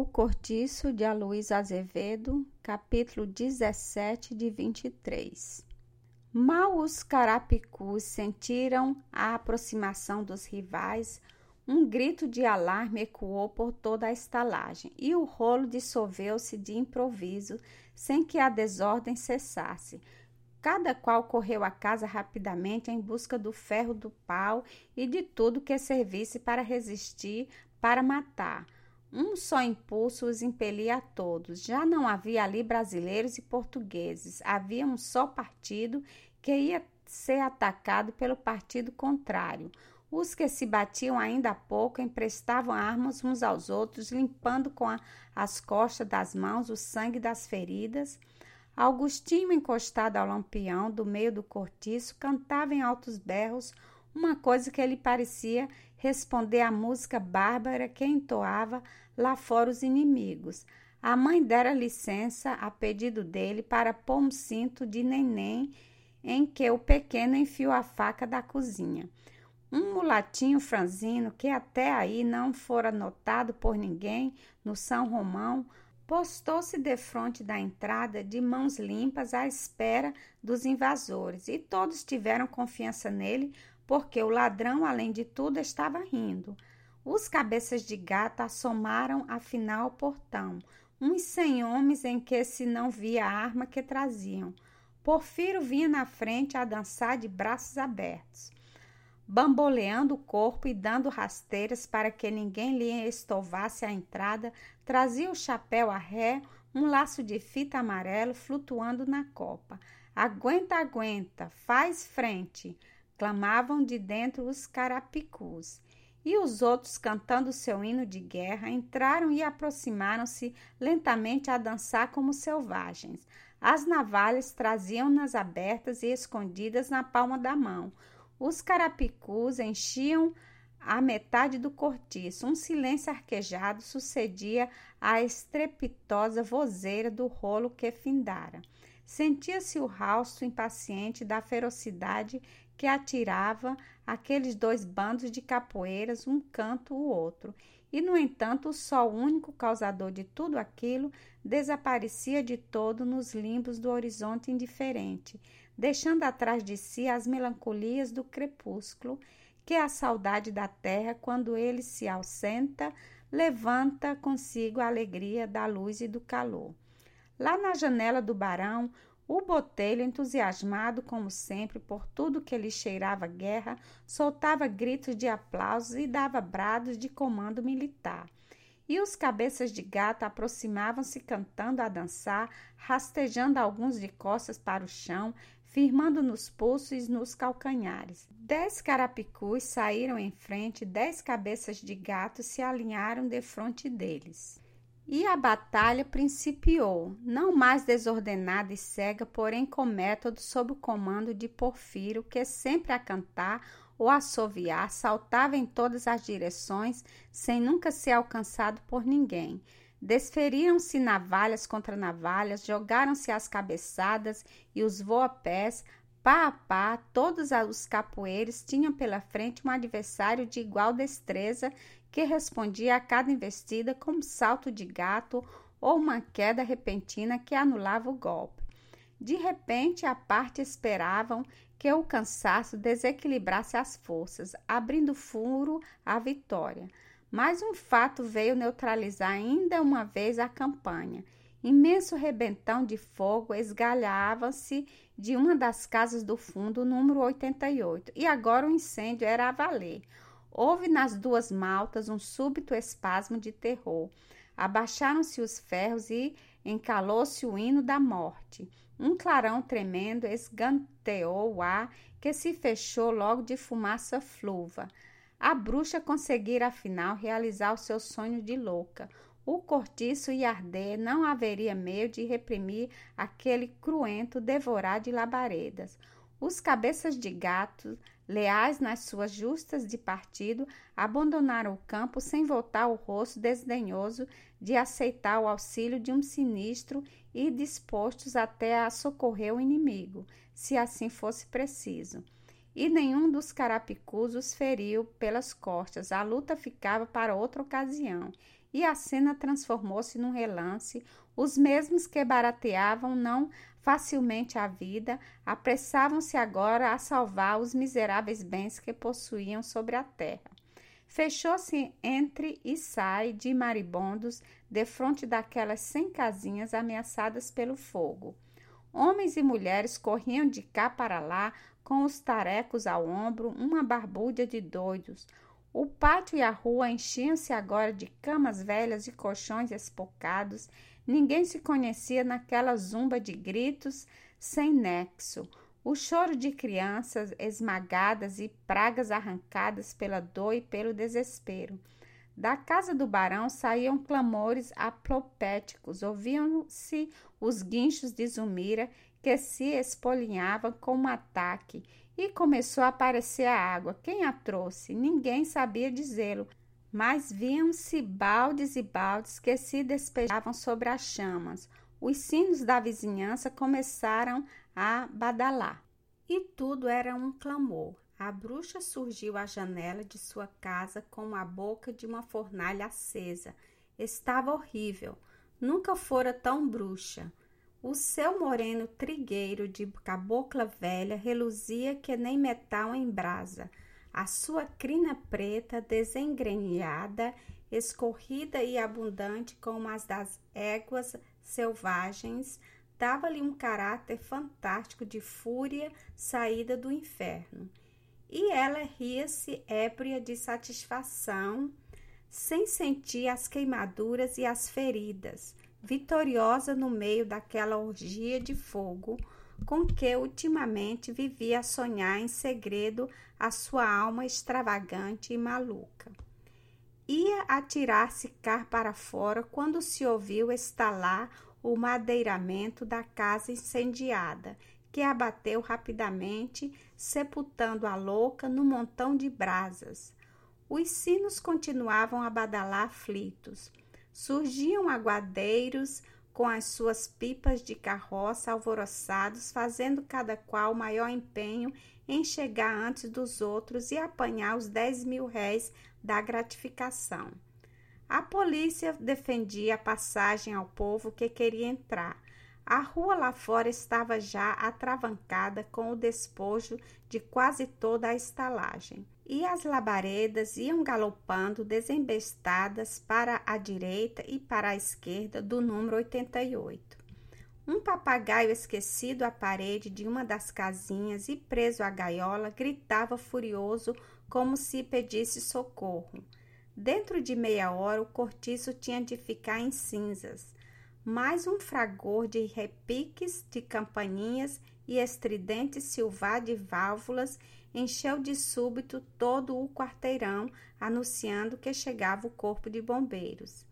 O Cortiço de Aloysio Azevedo, capítulo 17 de 23. Mal os carapicus sentiram a aproximação dos rivais, um grito de alarme ecoou por toda a estalagem e o rolo dissolveu-se de improviso, sem que a desordem cessasse. Cada qual correu à casa rapidamente em busca do ferro do pau e de tudo que servisse para resistir, para matar. Um só impulso os impelia a todos. Já não havia ali brasileiros e portugueses. Havia um só partido que ia ser atacado pelo partido contrário. Os que se batiam ainda há pouco emprestavam armas uns aos outros, limpando com a, as costas das mãos o sangue das feridas. Augustinho, encostado ao lampião do meio do cortiço, cantava em altos berros uma coisa que lhe parecia responder à música bárbara que entoava lá fora os inimigos. A mãe dera licença, a pedido dele, para pôr um cinto de neném em que o pequeno enfiou a faca da cozinha. Um mulatinho franzino, que até aí não fora notado por ninguém no São Romão, postou-se defronte da entrada de mãos limpas à espera dos invasores, e todos tiveram confiança nele, porque o ladrão, além de tudo, estava rindo. Os cabeças de gato assomaram afinal ao portão, uns cem homens em que se não via a arma que traziam. Porfiro vinha na frente a dançar de braços abertos, bamboleando o corpo e dando rasteiras para que ninguém lhe estovasse a entrada, trazia o chapéu a ré, um laço de fita amarelo flutuando na copa. Aguenta, aguenta, faz frente! Clamavam de dentro os carapicus. E os outros, cantando seu hino de guerra, entraram e aproximaram-se lentamente a dançar como selvagens. As navalhas traziam-nas abertas e escondidas na palma da mão. Os carapicus enchiam a metade do cortiço. Um silêncio arquejado sucedia à estrepitosa vozeira do rolo que findara. Sentia-se o rausto impaciente da ferocidade que atirava aqueles dois bandos de capoeiras, um canto o outro. E, no entanto, o sol único causador de tudo aquilo desaparecia de todo nos limbos do horizonte indiferente, deixando atrás de si as melancolias do crepúsculo, que é a saudade da terra quando ele se ausenta, levanta consigo a alegria da luz e do calor. Lá na janela do barão, o botelho, entusiasmado como sempre por tudo que lhe cheirava guerra, soltava gritos de aplausos e dava brados de comando militar. E os cabeças de gato aproximavam-se cantando a dançar, rastejando alguns de costas para o chão, firmando nos pulsos e nos calcanhares. Dez carapicus saíram em frente, dez cabeças de gato se alinharam defronte deles. E a batalha principiou, não mais desordenada e cega, porém com método sob o comando de Porfiro, que sempre a cantar ou assoviar saltava em todas as direções, sem nunca ser alcançado por ninguém. Desferiram-se navalhas contra navalhas, jogaram-se as cabeçadas e os voapés, pá a pá, todos os capoeiros tinham pela frente um adversário de igual destreza que respondia a cada investida com um salto de gato ou uma queda repentina que anulava o golpe. De repente, a parte esperavam que o cansaço desequilibrasse as forças, abrindo furo à vitória. Mas um fato veio neutralizar ainda uma vez a campanha. Imenso rebentão de fogo esgalhava-se de uma das casas do fundo, número 88, e agora o incêndio era a valer. Houve nas duas maltas um súbito espasmo de terror. Abaixaram-se os ferros e encalou-se o hino da morte. Um clarão tremendo esganteou o ar, que se fechou logo de fumaça fluva. A bruxa conseguira afinal realizar o seu sonho de louca. O cortiço ia arder, não haveria meio de reprimir aquele cruento devorar de labaredas. Os cabeças de gato, leais nas suas justas de partido, abandonaram o campo sem voltar o rosto desdenhoso de aceitar o auxílio de um sinistro e dispostos até a socorrer o inimigo, se assim fosse preciso. E nenhum dos carapicus os feriu pelas costas. A luta ficava para outra ocasião. E a cena transformou-se num relance. Os mesmos que barateavam não facilmente a vida apressavam-se agora a salvar os miseráveis bens que possuíam sobre a terra. Fechou-se entre e sai de maribondos defronte daquelas cem casinhas ameaçadas pelo fogo. Homens e mulheres corriam de cá para lá com os tarecos ao ombro, uma barbúdia de doidos. O pátio e a rua enchiam-se agora de camas velhas e colchões espocados. Ninguém se conhecia naquela zumba de gritos sem nexo. O choro de crianças esmagadas e pragas arrancadas pela dor e pelo desespero. Da casa do barão saíam clamores aplopéticos, ouviam-se os guinchos de Zumira que se espolinhavam com um ataque e começou a aparecer a água. Quem a trouxe? Ninguém sabia dizê-lo, mas viam-se baldes e baldes que se despejavam sobre as chamas. Os sinos da vizinhança começaram a badalar. E tudo era um clamor. A bruxa surgiu à janela de sua casa com a boca de uma fornalha acesa. Estava horrível. Nunca fora tão bruxa. O seu moreno trigueiro de cabocla velha reluzia que nem metal em brasa. A sua crina preta, desengrenhada, escorrida e abundante como as das éguas selvagens, dava-lhe um caráter fantástico de fúria saída do inferno. E ela ria-se ébria de satisfação, sem sentir as queimaduras e as feridas vitoriosa no meio daquela orgia de fogo com que ultimamente vivia a sonhar em segredo a sua alma extravagante e maluca. Ia atirar-se cá para fora quando se ouviu estalar o madeiramento da casa incendiada, que abateu rapidamente, sepultando a louca no montão de brasas. Os sinos continuavam a badalar aflitos surgiam aguadeiros com as suas pipas de carroça alvoroçados, fazendo cada qual maior empenho em chegar antes dos outros e apanhar os dez mil réis da gratificação. A polícia defendia a passagem ao povo que queria entrar. A rua lá fora estava já atravancada com o despojo de quase toda a estalagem e as labaredas iam galopando desembestadas para a direita e para a esquerda do número 88. Um papagaio esquecido à parede de uma das casinhas e preso à gaiola gritava furioso como se pedisse socorro. Dentro de meia hora o cortiço tinha de ficar em cinzas. Mais um fragor de repiques de campainhas e estridente silvar de válvulas encheu de súbito todo o quarteirão, anunciando que chegava o corpo de bombeiros.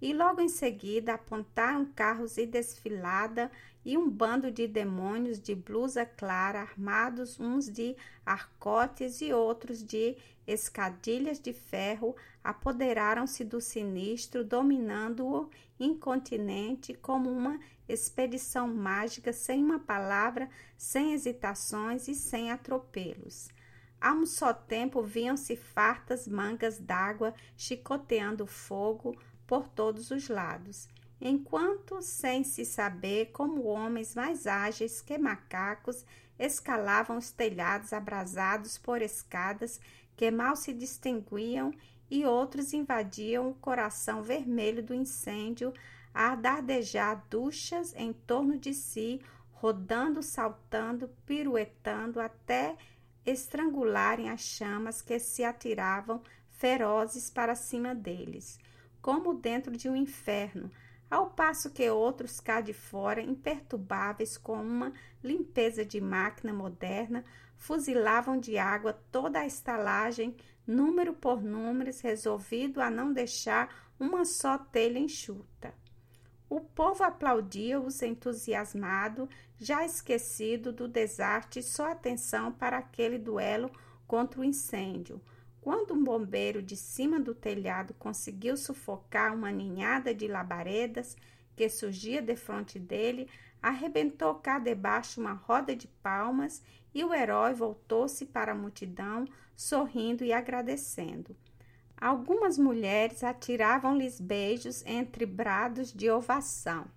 E logo em seguida apontaram carros e desfilada e um bando de demônios de blusa clara, armados uns de arcotes e outros de escadilhas de ferro, apoderaram-se do sinistro, dominando-o incontinente como uma expedição mágica, sem uma palavra, sem hesitações e sem atropelos. A um só tempo viam-se fartas mangas d'água chicoteando fogo por todos os lados, enquanto, sem se saber, como homens mais ágeis que macacos, escalavam os telhados abrasados por escadas que mal se distinguiam e outros invadiam o coração vermelho do incêndio, a dardejar duchas em torno de si, rodando, saltando, piruetando até estrangularem as chamas que se atiravam ferozes para cima deles, como dentro de um inferno, ao passo que outros cá de fora, imperturbáveis com uma limpeza de máquina moderna, fuzilavam de água toda a estalagem, número por número, resolvido a não deixar uma só telha enxuta. O povo aplaudia-os entusiasmado, já esquecido do desastre, só atenção para aquele duelo contra o incêndio. Quando um bombeiro de cima do telhado conseguiu sufocar uma ninhada de labaredas que surgia de frente dele, arrebentou cá debaixo uma roda de palmas e o herói voltou-se para a multidão, sorrindo e agradecendo. Algumas mulheres atiravam-lhes beijos entre brados de ovação.